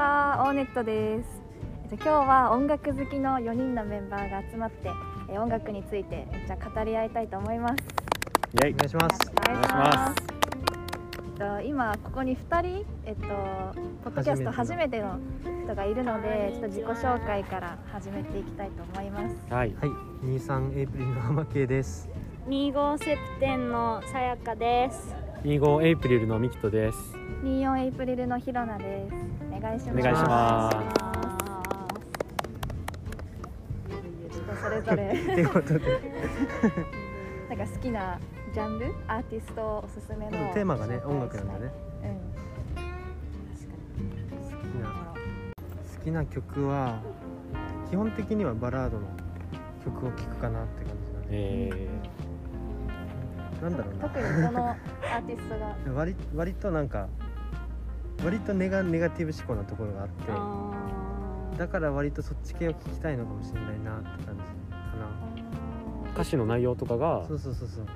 は、オーネットです。えっと今日は音楽好きの4人のメンバーが集まって、え音楽についてめっちゃ語り合いたいと思います。イェイお願いしますお願いします。えっと今ここに2人、えっとポッドキャスト初初めての人がいるので、ちょっと自己紹介から始めていきたいと思います。はいはい23エイプリルの浜系です25セプテンのさやかです。25エイプリルのミキトです24エイプリルのひろなです。お願いします。お願いします。それぞれ。なんか好きなジャンル、アーティストおすすめの。テーマがね音楽なんだね。うん。好きな曲は基本的にはバラードの曲を聴くかなって感じだね。えなんだろうな。特にどのアーティストが。割割となんか割とネガネガティブ思考なところがあってあだから割とそっち系を聞きたいのかもしれないなって感じかー、歌詞の内容とかがなそうそうそうそう。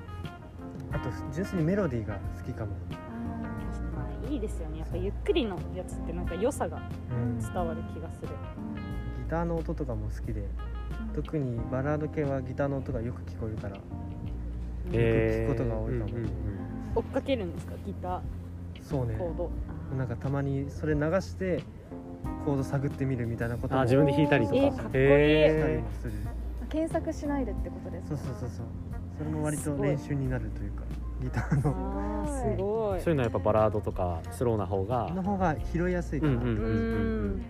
あと純粋にメロディーが好きかも、ーまあいいですよね。やっぱゆっくりのやつってなんか良さがうん、伝わる気がする。ギターの音とかも好きで特にバラード系はギターの音がよく聞こえるからえー。聞くことが多いかも。うんうんうん追っかけるんですか？ギタそうね。ーコード。なんかたまにそれ流してコード探ってみるみたいなこともあ自分で弾いたりとか。えーかっこいい。したりへもする検索しないでってことですか？そうそうそう。そうそれも割とすごい練習になるというかギターの。あーすごい。ーそういうのはやっぱバラードとかスローな方が。の方が拾いやすいかな、うんうんうんうん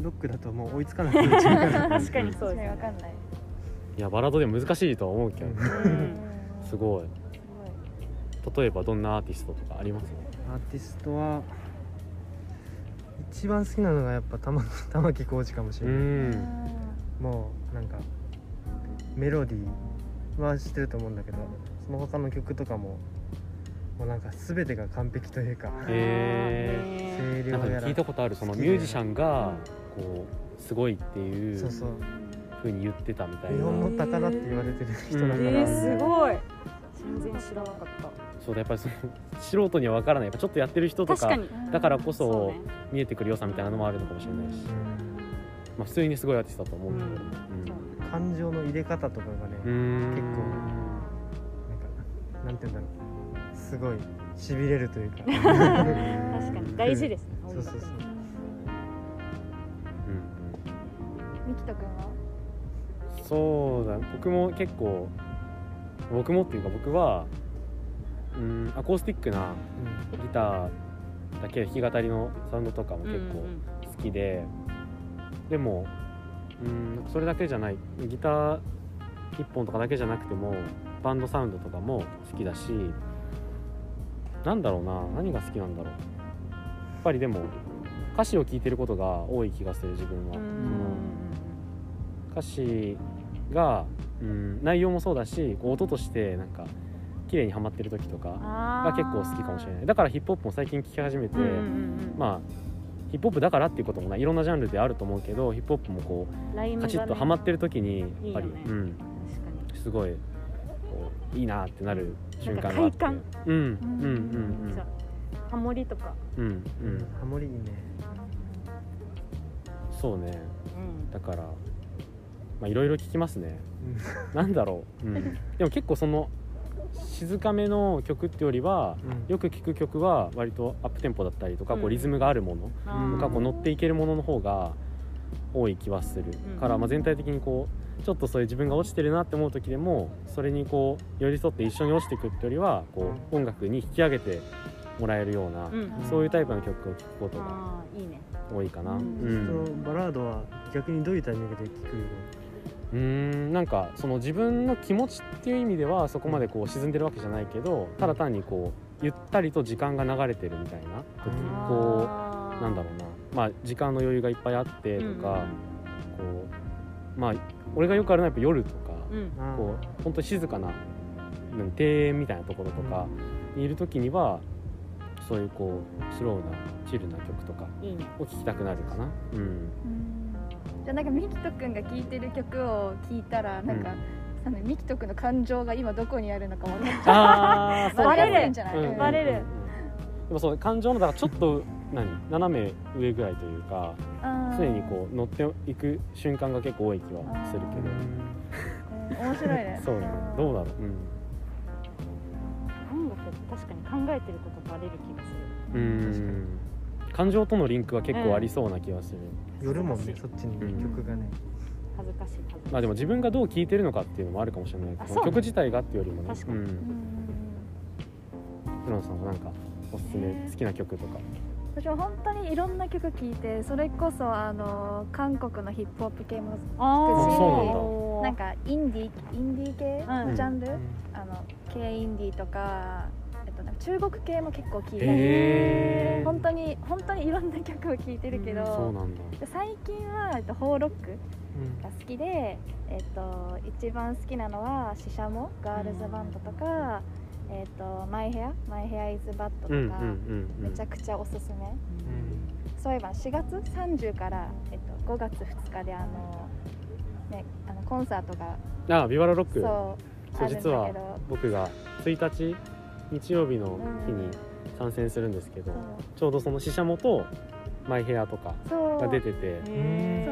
ロックだともう追いつかなくなっちゃうから。確かにそう確かですね。にわかんないいやバラードでも難しいとは思うけどうん。うんすごい。例えばどんなアーティストとかあります？アーティストは一番好きなのがやっぱ玉 玉置浩二かもしうれない、ん。もうなんかメロディーは知ってると思うんだけどその他の曲とかももうなんか全てが完璧というかへ声量やらなんか聞いたことあるそのミュージシャンがこうすごいっていうそうそう。ふうに言ってたみたいな。日本の宝って言われてる人だから、すごい。全然知らなかっそうだやっぱりその 素人には分からない。やっぱちょっとやってる人た。とか確かに。だからこそそうね。見えてくる良さみたいなのもあるのかもしれないし、うん。まあ、普通にすごいアーティストだと思うけど、うん。感情の入れ方とかがね、結構なんかなんて言うんだろう。すごいしびれるというか。確かに大事ですね。そうそうそう。うんミキト君は？うんそうだ僕も結構僕もっていうか僕はうんアコースティックなギターだけ弾き語りのサウンドとかも結構好きで、でもうんなんかそれだけじゃない。ギター1本とかだけじゃなくてもバンドサウンドとかも好きだしなんだろうな。何が好きなんだろう。やっぱりでも歌詞を聴いてることが多い気がする自分は、歌詞が、うん、内容もそうだしこう音としてなんか綺麗にはまってる時とかが結構好きかもしれない。だからヒップホップも最近聴き始めて、うんうんうんまあヒップホップだからっていうこともない。いろんなジャンルであると思うけどヒップホップもこうね。カチッとはまってる時にやっぱりいいよねうん、すごいこういいなってなる瞬間があって。なんうんうんうんじゃあハモリとか、うんうん。ううんんハモリいいね。そうね。うん、だからまあいろいろ聞きますね。なんだろう、うん、でも結構その静かめの曲ってよりはうん。よく聴く曲は割とアップテンポだったりとか、こううんリズムがあるものあうん。ーがこう乗っていけるものの方が多い気はする。から、まあ、全体的にこうちょっとそういう自分が落ちてるなって思う時でもそれにこう寄り添って一緒に落ちていくってよりはこう音楽に引き上げてもらえるような、うん。そういうタイプの曲を聴くことがあーいいね。多いかな。ううん。んそのバラードは逆にどういうタイミングで聴くうーん。なんかその自分の気持ちっていう意味ではそこまでこう沈んでるわけじゃないけどただ単にこうゆったりと時間が流れてるみたいな時うんこうなんだろうな。まあ時間の余裕がいっぱいあってとか、こうまあ俺がよくあるのはやっぱ夜とか、うん。こう本当に静かなうん庭園みたいなところとかにいる時にはそういうこうスローなチルな曲とかを聴きたくなるかな。うんじゃあなんかミキト君が聴いてる曲を聴いたらなんか、あのミキト君の感情が今どこにあるのか分かっちゃうババレるんじゃない、うんうん。バレる。でもそう感情のだからちょっと何？斜め上ぐらいというか常にこう乗っていく瞬間が結構多い気はするけど。うん。面白いね。そうね。どうだろう？音楽って確かに考えてることバレる気がする。うん。うん感情とのリンクは結構ありそうな気がする、寄るもんねそっちにうん曲がね。恥ずかしい恥ずかしい。まあでも自分がどう聴いてるのかっていうのもあるかもしれないあそうね。曲自体がっていうよりもね。確かに。うん。うん。うん。うん。フロンさん。はなん。かおすすめ好きな曲とか私も本当にいろん。な曲聴いてそれこそあの韓国のヒップホップ系もあーそうなん。かインディインディー系うん。のジャンル、うん。あの K インディーとか中国系も結構聴いたり本当に本当にいろんな曲を聴いてるけど、そうなん最近は、えっと、ホーロックうん。が好きで、えっと、一番好きなのはシシャモガールズバンドとか、えっと、マイヘアマイヘアイズバッドとか、うんうんうんうん。めちゃくちゃおすすめ。うん。そういえば4月30から、えっと、5月2日であの、ね、あのコンサートがあビバラロック。そうそうあるんだ実は僕が1日日曜日の日に参戦するんですけど、ちょうどそのシシャモとマイヘアとかが出ててそう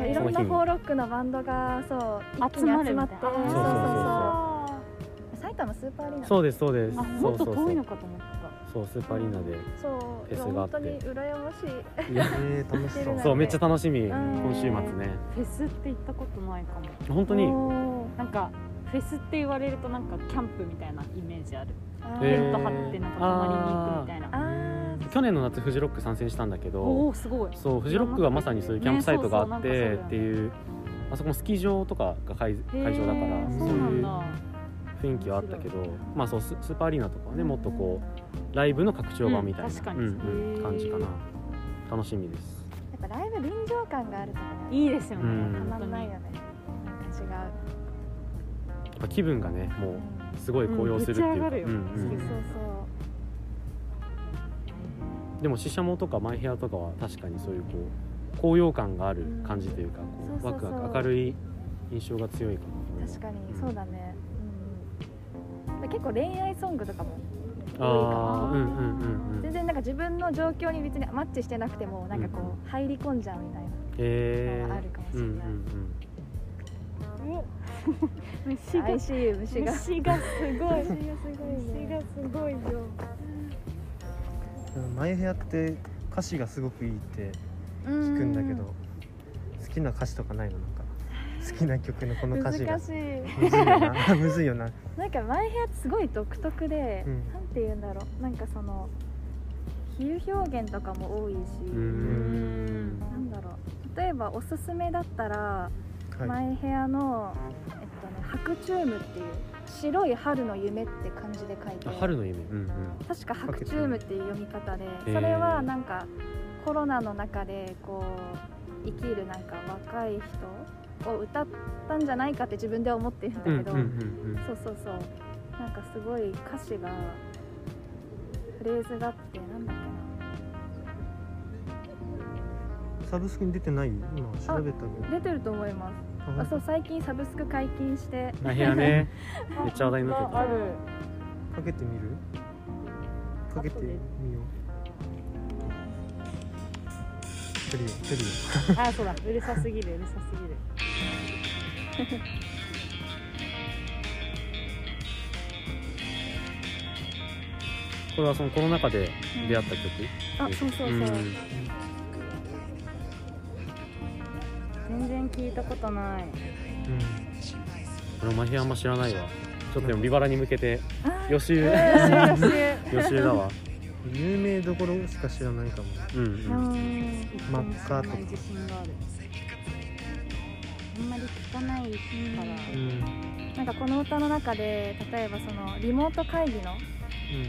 いろん。なその日にホーロックのバンドがそう一気に集まって。そうそうそうそう。埼玉スーパーアリーナそうですそうですあもっとそうそうそう。遠いのかと思ってそうスーパーアリーナでそうフェスがあって。本当に羨ましい。いやえー、楽しそう。そうめっちゃ楽しみ。ん。今週末ね。たフェスって行ったことないかも。本当に？なんかフェスって言われるとなんかキャンプみたいなイメージある。テント張ってなんか泊まりに行くみたいな。去年の夏フジロック参戦したんだけおどおすごい。そうフジロックがまさにそういうキャンプサイトがあってっていうあそこもスキー場とかが会会場だからそういう雰囲気はあったけどまあそうススーパーアリーナとかはねもっとこうライブの拡張版みたいな、感じかな。楽しみです。やっぱライブ臨場感があるとね。いいですよね、うん。たま本当にんないよね。なんかやっぱ気分がねもうすごい高揚するっていうか、うんでもシシャモとかマイヘアとかは確かにそういうこう高揚感がある感じというか、こうワクワク明るい印象が強いかな確かにうんそうだね、うん。結構恋愛ソングとかもああ多いかうんうんうんうん。全然なんか自分の状況に別にマッチしてなくてもなんかこう入り込んじゃうみたいなのがあるかもしれない。うん。うん 虫が虫が。虫がすごい虫がすごい。ね虫がすごいよマイヘアって歌詞がすごくいいって聞くんだけど好きな歌詞とかないの？なんか好きな曲のこの歌詞が。難しい。むずいよな。むずいよな。なんかマイヘアってすごい独特で、うん。なんて言うんだろう。なんかその比喩表現とかも多いし、うん。なんだろう。例えばおすすめだったら、はいマイヘアの、えっとね、白チュームっていう白い春の夢って感じで書いてあ春の夢。うんうん。確か白チュームっていう読み方でー。それはなんかコロナの中でこう生きるなんか若い人を歌ったんじゃないかって自分では思ってるんだけど、うんうんうんうん。そうそうそう。なんかすごい歌詞がフレーズがあってなんだっサブスクに出てない今調べたけけな出てると思います。どあそう最近サブスク解禁して。マイヘアね。めっちゃ話題になってた。ある。かけてみる？かけてみよう。来るよ来るよあそうだ。うるさすぎるうるさすぎる。これはそのコロナ禍で出会った曲、あそうそうそう、ん聞いたことない。うん。これマイヘアあんま知らないわ。ちょっとでもビバラに向けてあ予習。よしよし予習だわ。有名どころしか知らないかも。うんううん。んマッカーとか。自信がある。あんまり聞かないから。うん。なんかこの歌の中で例えばそのリモート会議の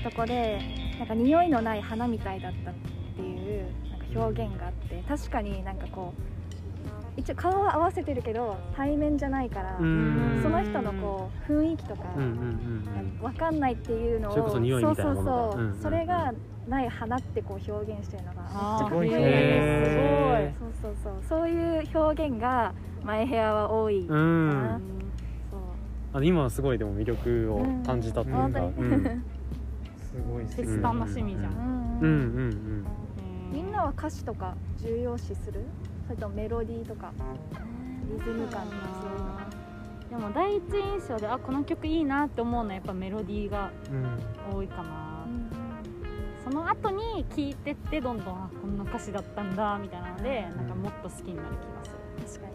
とこでなんか匂いのない花みたいだったっていうなんか表現があって確かになんかこう一応顔は合わせてるけど対面じゃないからうん。その人のこう雰囲気とかうんうんうんわかんないっていうのをそうそうそう、うんうんそれがない花ってこう表現してるのがめっちゃかっこいい。すごいへそうそうそう。そういう表現がマイヘアは多いかうな、ん。そう。あの今はすごいでも魅力を感じたっていうか、本当に、うん。すごいフェス楽しみじゃん。うんうんうん。みんなは歌詞とか重要視する？それともメロディーとか。リズム感とかそういうの。はでも第一印象であこの曲いいなって思うのはやっぱメロディーがうん。多いかな、その後に聴いてってどんどんあこんな歌詞だったんだみたいなのでなんかもっと好きになる気がする。確か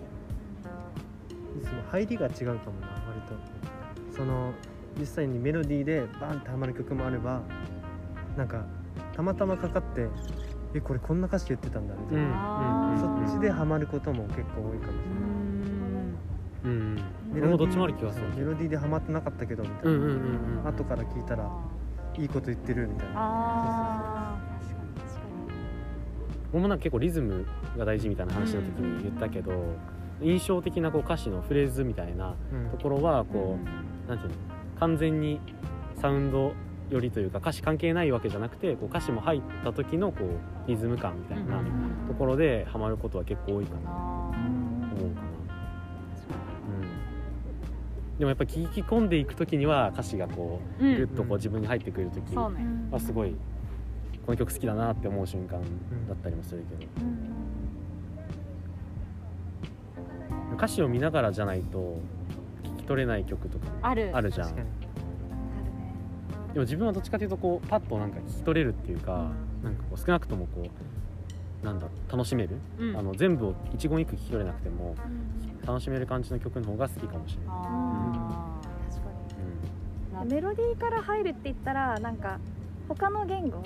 に。いつも入りが違うかもな割と。その実際にメロディーでバーンってハマる曲もあればなんかたまたまかかってえこれこんな歌詞言ってたんだみたいな、そっちでハマることも結構多いかもしれない、うん。うんメ俺もどっちもある気がするそうメロディーでハマってなかったけどみたいな、後から聞いたらいいこと言ってるみたいな。あー。確かに。確か俺もなんか結構リズムが大事みたいな話の時に言ったけど、印象的なこう歌詞のフレーズみたいなうん。ところはこう、なんていうの完全にサウンドよりというか歌詞関係ないわけじゃなくてこう歌詞も入った時のこうリズム感みたいなところでハマることは結構多いかな。思うかな、うん、でもやっぱ聞き込んでいく時には歌詞がこうーグッとこう自分に入ってくる時はすごいこの曲好きだなって思う瞬間だったりもするけど。歌詞を見ながらじゃないと聞き取れない曲とかもある。あるじゃん。確かにでも自分はどっちかというとこうパッとなんか聞き取れるっていうか、なんかこう少なくともこうなんだ楽しめる、うん。あの全部を一言一句聞き取れなくてもうん。楽しめる感じの曲の方が好きかもしれない、あ確かうん、メロディーから入るって言ったらなんか他の言語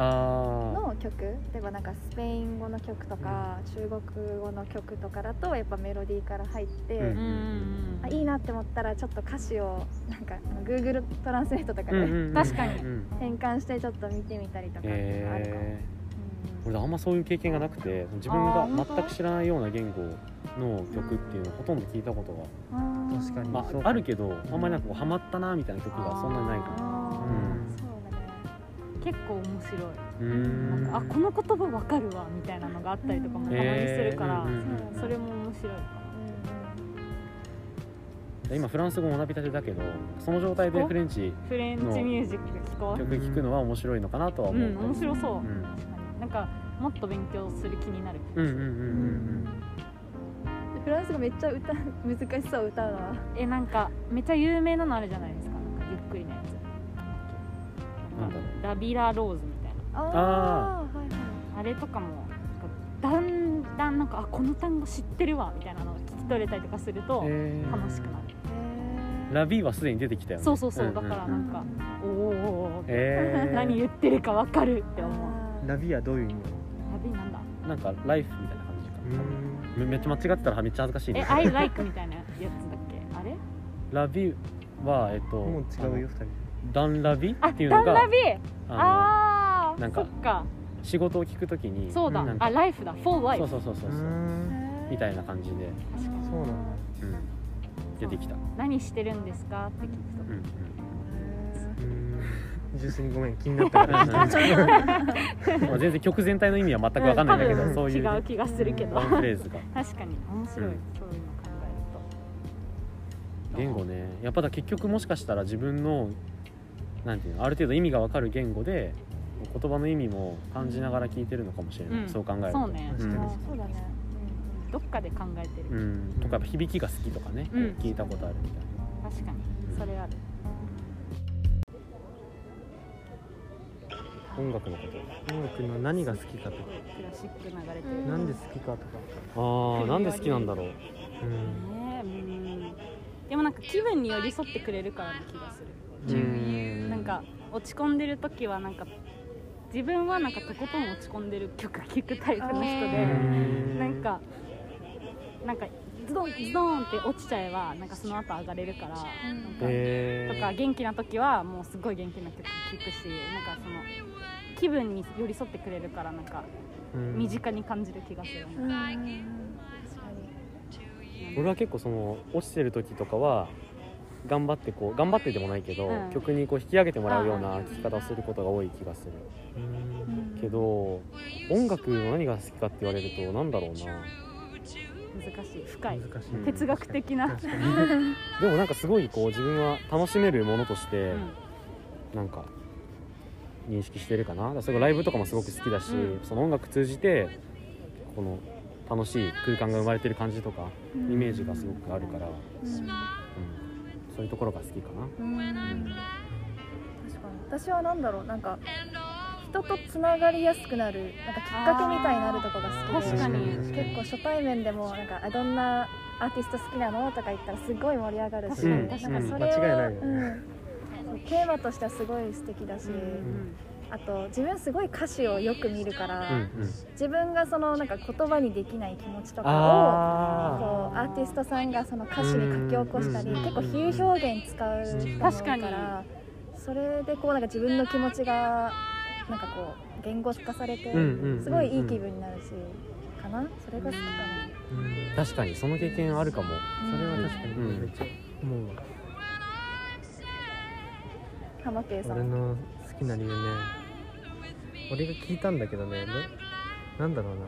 の曲。例えばなんかスペイン語の曲とか、中国語の曲とかだとやっぱメロディーから入って、うん。うんうんあいいなって思ったらちょっと歌詞をなんか Google トランスレートとかで、確かに。うん変換してちょっと見てみたりとかっていうのがあるかも、えー、俺あんまそういう経験がなくて自分が全く知らないような言語の曲っていうのをほとんど聞いたことが、確かに。まあ、あるけどあんまりなんかこうハマったなみたいな曲がそんなにないかな。うん結構面白い、なんかあこの言葉わかるわみたいなのがあったりとかもたまにするから、えーそれも面白いか今フランス語学びたてだけどその状態でフレンチなフレンチミュージック聞こ曲聴くのは面白いのかなとはう思う、うん面白そう、うん。確かになんかもっと勉強する気になる気がする、うんうんうんうんフランス語めっちゃ歌う難しそう歌うのはえなんかめっちゃ有名なのあるじゃないですか。なんかゆっくりなやつなんだろう。ラビラローズみたいな。ああはいはいあれとかもだんだんなんかあこの単語知ってるわみたいなのが聞き取れたりとかするとえー。楽しくなる、へー。ラビーはすでに出てきたよね。そうそうそう、んんだからなんか、おーおーおえー、何言ってるかわかるって思う。ラビはどういう意味？ラビなんだ？なんかライフみたいな感じか。うめめっちゃ間違ってたらめっちゃ恥ずかしいえね I like みたいなやつだっけ？あれ？ラビはえっともう違うよ二人ダンラビ？あっていうのがダンラビ？ああーなんかそっか。の仕事を聞くときにそうだ、あライフだ。For そ life うそうそうそうそう。うーん。みたいな感じで、そうなんだうん、出てきた、何してるんですか？って聞くと、うん純粋にごめん気になったから。全然曲全体の意味は全く分かんないんだけど、うん。そういう、違う気がするけど。ワンフレーズが。確かに。面白い、うん。そういうの考えると言語ね。やっぱだ結局もしかしたら自分のなんていうのある程度意味が分かる言語で言葉の意味も感じながら聞いてるのかもしれない、うん。そう考えると。そうね、うん。そうだね。どっかで考えてる、うん、とかやっぱ響きが好きとかね、聞いたことあるみたいな。確かに。うん。それある、音楽のこと。音楽の何が好きかとか。クラシック流れてる、うん。なんで好きかとか。ああなんで好きなんだろう。うん。ねえ。うん。でもなんか気分に寄り添ってくれるからな気がする。うんなんか落ち込んでる時はなんか自分はなんかとことん落ち込んでる曲聴くタイプの人あでーなんかなんかズドンズドンって落ちちゃえばなんかその後上がれるから、うんなんかとか元気な時はもうすごい元気な曲聴くしなんかその気分に寄り添ってくれるからなんかうん。身近に感じる気がする、うん。確かに。俺は結構その落ちてる時とかは頑張ってこう頑張ってでもないけど、うん。曲にこう引き上げてもらうようなうん。聴き方をすることが多い気がする。うん。けど音楽の何が好きかって言われるとなんだろうな。難しい。深い。難しい。うん哲学的な、確かに。でもなんかすごいこう自分は楽しめるものとして、うん。なんか認識してるかな。だからそれがライブとかもすごく好きだし、うん。その音楽通じてこの楽しい空間が生まれてる感じとか、イメージがすごくあるから、うん、そういうところが好きかな。うん。確かに。私はなんだろう。なんか人とつながりやすくなるなんかきっかけみたいになるとこが好きで確かに。結構初対面でもなんかあどんなアーティスト好きなのとか言ったらすごい盛り上がるし、うんなんかそれを、間違いないよね。うん。テーマとしてはすごい素敵だし、うんあと自分すごい歌詞をよく見るから、うんうん、自分がそのなんか言葉にできない気持ちとかをあこうアーティストさんがその歌詞に書き起こしたりうん結構比喩表現使う確かに。からそれでこうなんか自分の気持ちがなんかこう言語化されてうんうんうんすごいいい気分になるしかな？それが好きかうんー確かにその経験あるかも。なそれは確かに。うん。めっちゃ思うわ。浜圭さん。俺の好きな理由ね俺が聞いたんだけどねななんだろうな。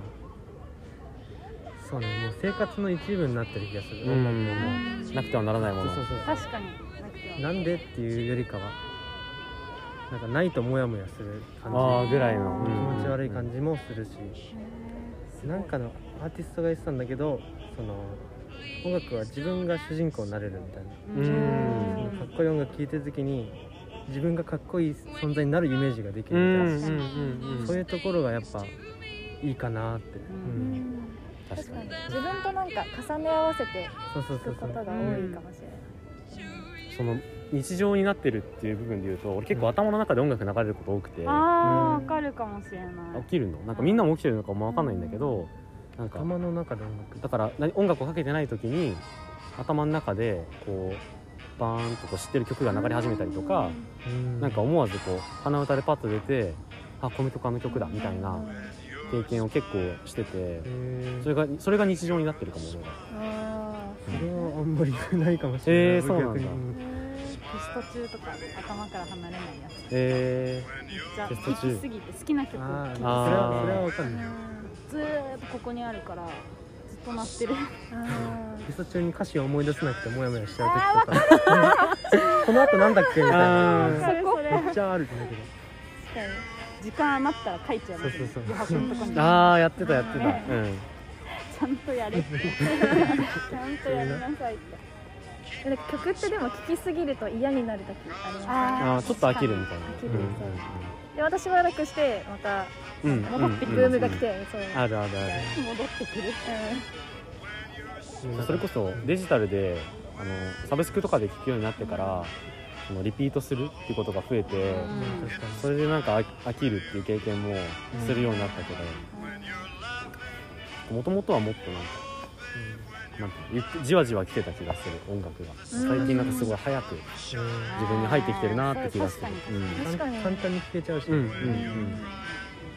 そうねもう生活の一部になってる気がする、うん。音楽もなくてはならないもの。そうそうそう。確かに。なんでっていうよりかはなんかないとモヤモヤする感じ。ああぐらいの、気持ち悪い感じもするし、なんかのアーティストが言ってたんだけどその音楽は自分が主人公になれるみたいな、かっこいい音楽聴いてる時に自分がかっこいい存在になるイメージができうるんうんみたいな、うんうんそういうところがやっぱいいかなって、ううん。ん確かに。自分となんか重ね合わせてそうそう聞くことが多いかもしれない。その日常になってるっていう部分で言うと俺結構頭の中で音楽流れること多くて、ああわかるかもしれない。起きるの？なんかみんなも起きてるのかも分かんないんだけど、なんか頭の中で音楽。だから何音楽をかけてない時に頭の中でこうバーンとこう知ってる曲が流れ始めたりとか、うん。なんか思わずこう鼻歌でパッと出てあこの曲あの曲だみたいな経験を結構しててそれがそれが日常になってるかも俺は。あそれはあんまりないかもしれない、えーそうなんだ。テスト中とか頭から離れないやつ。えめっちゃテスト中。聴きすぎて好きな曲聴きすぎてそれはそれはわかる。ねずーっとここにあるからと鳴ってる。あテスト中に歌詞を思い出せなくてモヤモヤしちゃう時とか。この後なんだっけみたいな。めっちゃあるんだけど。時間余ったら書いちゃうのそうそうそう。余白のとこにちああやってたやってた、ね。うんゃんとやれ。ちゃんとやりなさいって。えなんか曲ってでも聴きすぎると嫌になる時ありますああーちょっと飽きるみたいな。飽きるで私しばらくしてまた戻ってうんブームが来てそういうのあるあるある。戻ってくる。うん。それこそデジタルであのサブスクとかで聴くようになってからそのリピートするっていうことが増えて、うん。それでなんか飽飽きるっていう経験もするようになったけどもともとはもっとなんかなんかゆっくじわじわ来てた気がする音楽が。最近なんかすごい早く自分に入ってきてるなって気がする。確かに。うん。確かに。簡単に聴けちゃうし、うんうん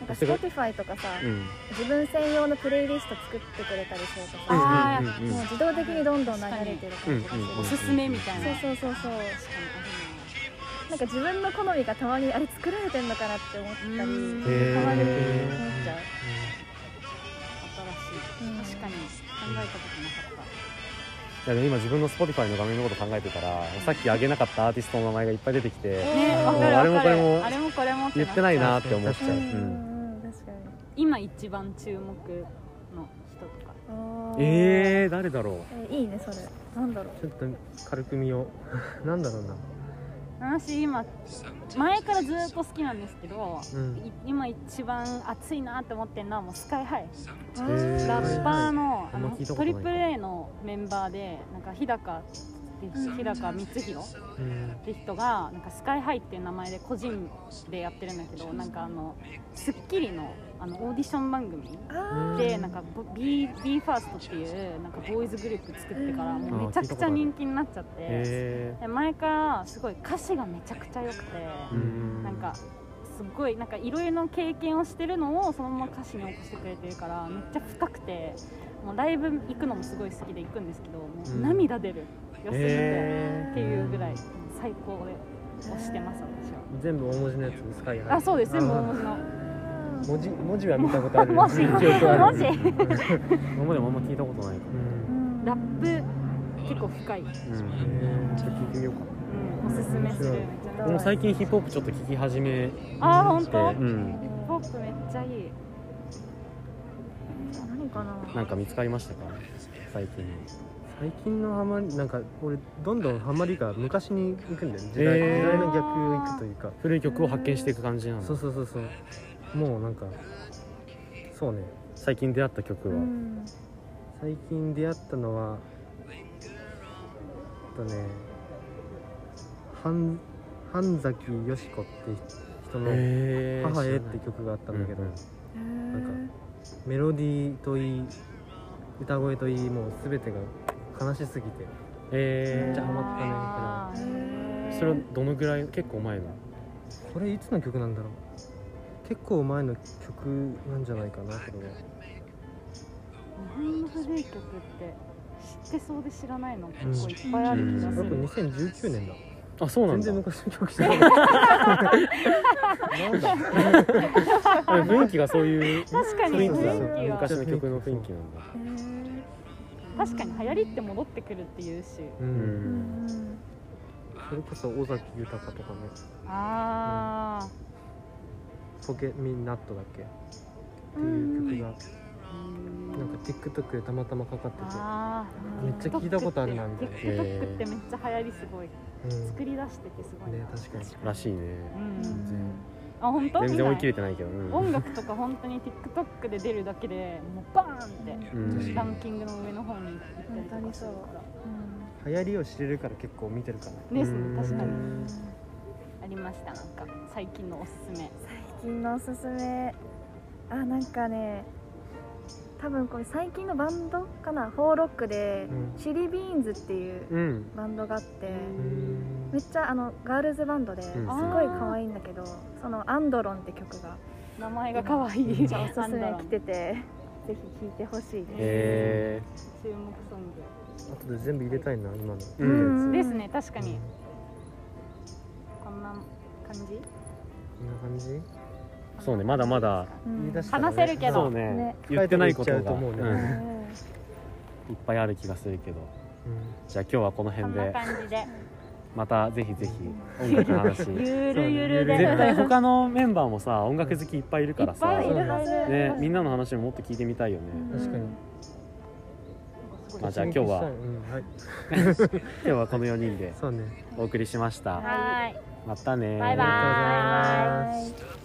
なんか Spotify とかさうん。自分専用のプレイリスト作ってくれたりするとさあーうんうんうん。もう自動的にどんどん流れてる感じがする。うんうんおすすめみたいな。そうそうそうそう。なんか自分の好みがたまにあれ作られてんのかなって思ったりうん。へー。たまに思っちゃう新しい。確かに。考えたことなかった。いやでも今自分の Spotify の画面のこと考えてたらさっき挙げなかったアーティストの名前がいっぱい出てきてねあれもこれもあれもこれも言ってないなって思っちゃう、ううん。今一番注目の人とか。えー、誰だろう。えいいねそれ。なんだろう。ちょっと軽く見よう。なんだろうな私今前からずっと好きなんですけど、うん。い今一番熱いなって思ってるのはもうスカイハイ。ラッパーのあのトリプル A のメンバーでなんか日高って日高光弘うん。って人がなんかスカイハイっていう名前で個人でやってるんだけどなんかあの『スッキリの』あのオーディション番組。でなんか B, B ファーストっていうなんかボーイズグループ作ってからもうめちゃくちゃ人気になっちゃって。えで前からすごい歌詞がめちゃくちゃ良くてー、うん。なんかすごいなんかいろいろな経験をしてるのをそのまま歌詞に起こしてくれてるからめっちゃ深くてもうライブ行くのもすごい好きで行くんですけどもううん。涙出る良すぎて、えっていうぐらい最高で推してます私は。全部大文字のやつスカイハイあそうです全部大文字の。文字文字は見たことある。文字。文字。今までもあんま聞いたことないかうん。ラップ結構深い。も、うん、えちょっと聞いてみようかな。うん、おすすめする。最近ヒップホップちょっと聴き始めあー本て当、ヒッうんプホップめっちゃいい。何かな。なんか見つかりましたか？最近最近のハマりなんか俺どんどんハマりが昔に行くんだよね。時代,、へー。時代の逆行くというか。古い曲を発見していく感じなの。そうそうそう。そうもうなんかそうね。最近出会った曲は、うん最近出会ったのはえっとね半半崎よし子って人のへ「母へ」って曲があったんだけど、うんなんかメロディーといい歌声といいもう全てが悲しすぎて。えめっちゃハマったねあーー、それはどのぐらい結構前の？これいつの曲なんだろう。結構前の曲なんじゃないかなこれは。日本の古い曲って知ってそうで知らないの？結構いっぱいあうる。んこれ気がする、2019年だ。あそうなんだ。全然昔の曲じゃない。なん雰囲気がそういう確かに雰囲気が。昔の曲の雰囲気なんだ確かに流行りって戻ってくるっていうし。ううん。うん。んそれこそ尾崎豊とかね。ああポケミンナットだっけ？っていう曲がなんか TikTok でたまたまかかってて。あめっちゃ聞いたことあるなみたいな。TikTok ってめっちゃ流行りすごい。うん。作り出しててすごいな。ね確かに。らしいね。うん。全然あ本当？全然追い切れ見てないけど、うん。音楽とか本当に TikTok で出るだけでもうバーンってうん。ランキングの上の方に行ったりとかするから流行りを知れるから結構見てるかな。ですうん。ね確かに。うんありました？なんか最近のおすすめ。最近のおすすめ。あなんかね多分これ最近のバンドかな？フォーロックで、うん。チリビーンズっていううん。バンドがあって、うん。めっちゃあのガールズバンドですごいん可愛いんだけど、その「アンドロン」って曲が名前が可愛い。めっちゃおすすめ来ててぜひ聴いてほしいです、へ注目ソン後で全部入れたいな今の。えうん。ですね確かに。うんこんな感じ？こんな感じ？そうねまだまだうん。話せるけど。そうね。ね。言ってないことがね。うん。いっぱいある気がするけど。うん。じゃあ今日はこの辺で。またぜひぜひ音楽の話。ゆるゆるで。絶対他のメンバーもさ音楽好きいっぱいいるからさ。いっぱいいるはず。ね。みんなの話ももっと聞いてみたいよね。うん。確かに。あじゃあ今日は。うんはい。今日はこの4人でそうね。お送りしました。はーい。またねバイバイ